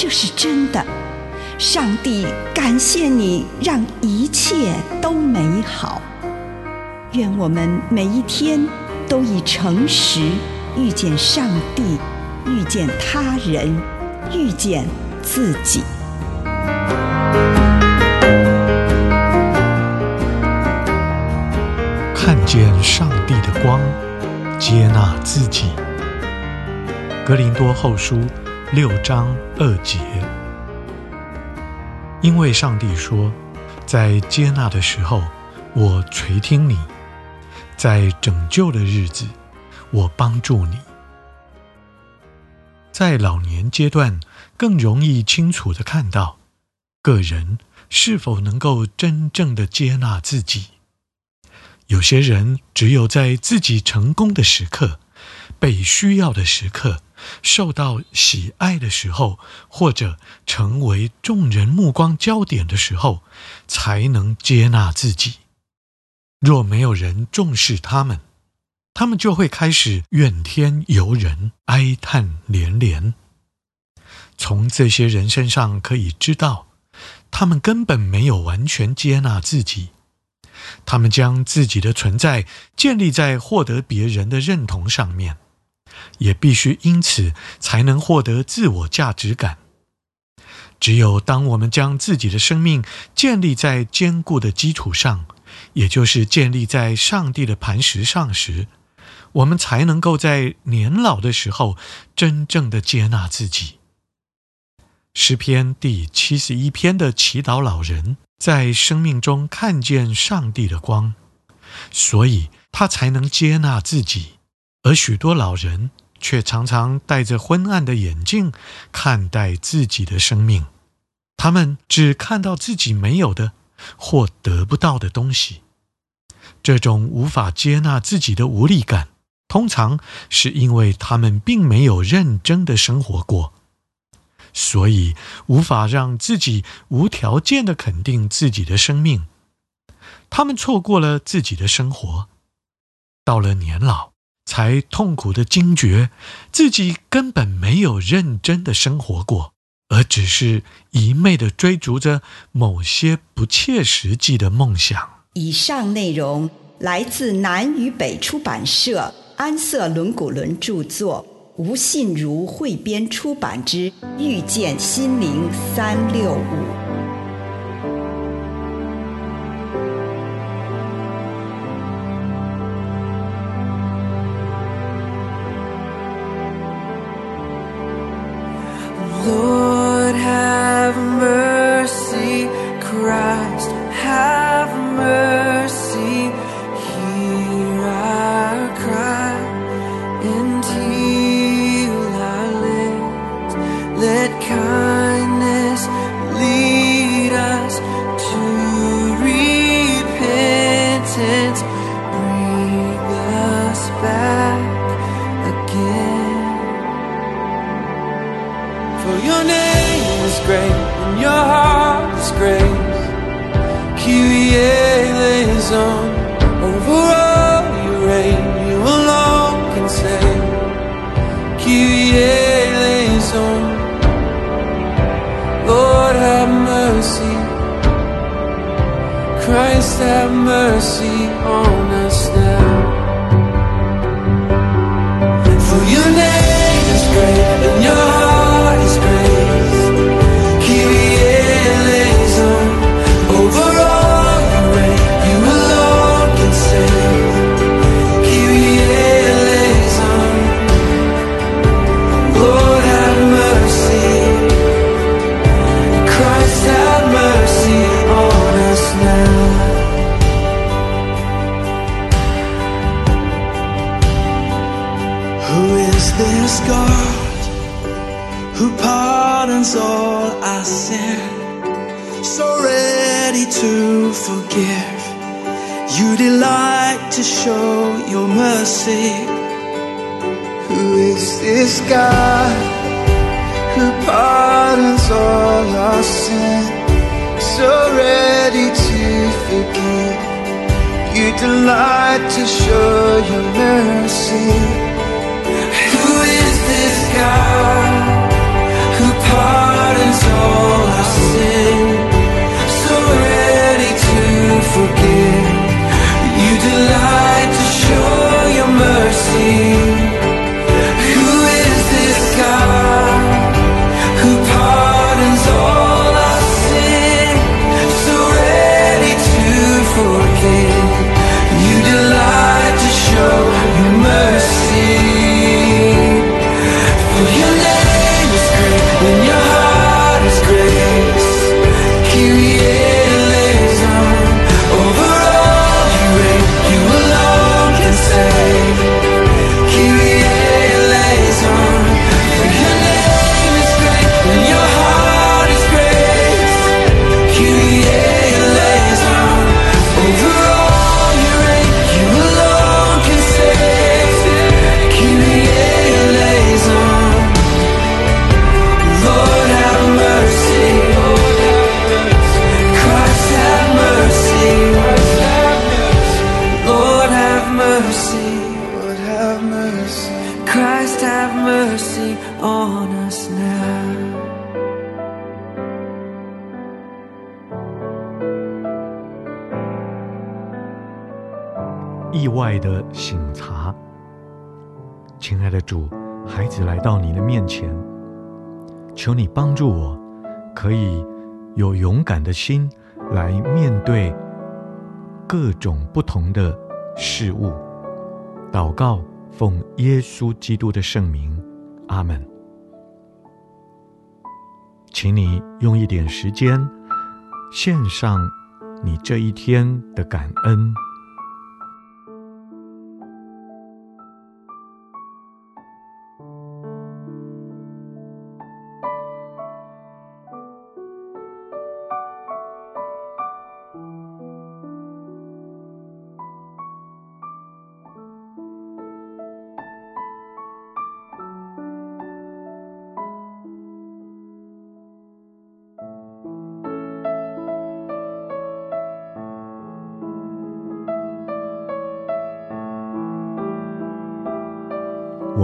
这是真的。上帝感谢你，让一切都美好。愿我们每一天都以诚实遇见上帝，遇见他人，遇见自己。看见上帝的光，接纳自己。格林多后书六章二节，因为上帝说，在接纳的时候，我垂听你；在拯救的日子，我帮助你。在老年阶段，更容易清楚地看到，个人是否能够真正的接纳自己。有些人只有在自己成功的时刻、被需要的时刻、受到喜爱的时候，或者成为众人目光焦点的时候，才能接纳自己。若没有人重视他们，他们就会开始怨天尤人、哀叹连连。从这些人身上可以知道，他们根本没有完全接纳自己。他们将自己的存在建立在获得别人的认同上面，也必须因此才能获得自我价值感。只有当我们将自己的生命建立在坚固的基础上，也就是建立在上帝的磐石上时，我们才能够在年老的时候真正的接纳自己。诗篇第七十一篇的祈祷老人。在生命中看见上帝的光，所以他才能接纳自己；而许多老人却常常戴着昏暗的眼镜看待自己的生命，他们只看到自己没有的或得不到的东西。这种无法接纳自己的无力感，通常是因为他们并没有认真的生活过。所以无法让自己无条件的肯定自己的生命，他们错过了自己的生活，到了年老才痛苦的惊觉自己根本没有认真的生活过，而只是一昧的追逐着某些不切实际的梦想。以上内容来自南与北出版社安瑟伦古伦著作。吴信如汇编出版之《遇见心灵三六五》。mercy. Christ have mercy on us now. God who pardons all our sin, so ready to forgive? You delight to show your mercy. Who is this God who pardons all our sin? Mercy. Lord have mercy. Christ have mercy on us now. 意外的省察。亲爱的主，孩子来到你的面前，求你帮助我，可以有勇敢的心来面对各种不同的事物。祷告，奉耶稣基督的圣名，阿门。请你用一点时间，献上你这一天的感恩。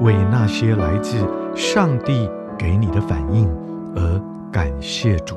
为那些来自上帝给你的反应而感谢主。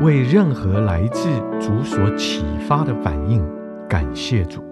为任何来自主所启发的反应，感谢主。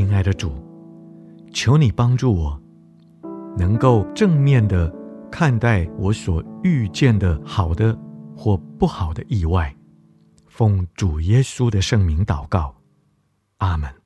亲爱的主，求你帮助我，能够正面的看待我所遇见的好的或不好的意外。奉主耶稣的圣名祷告，阿门。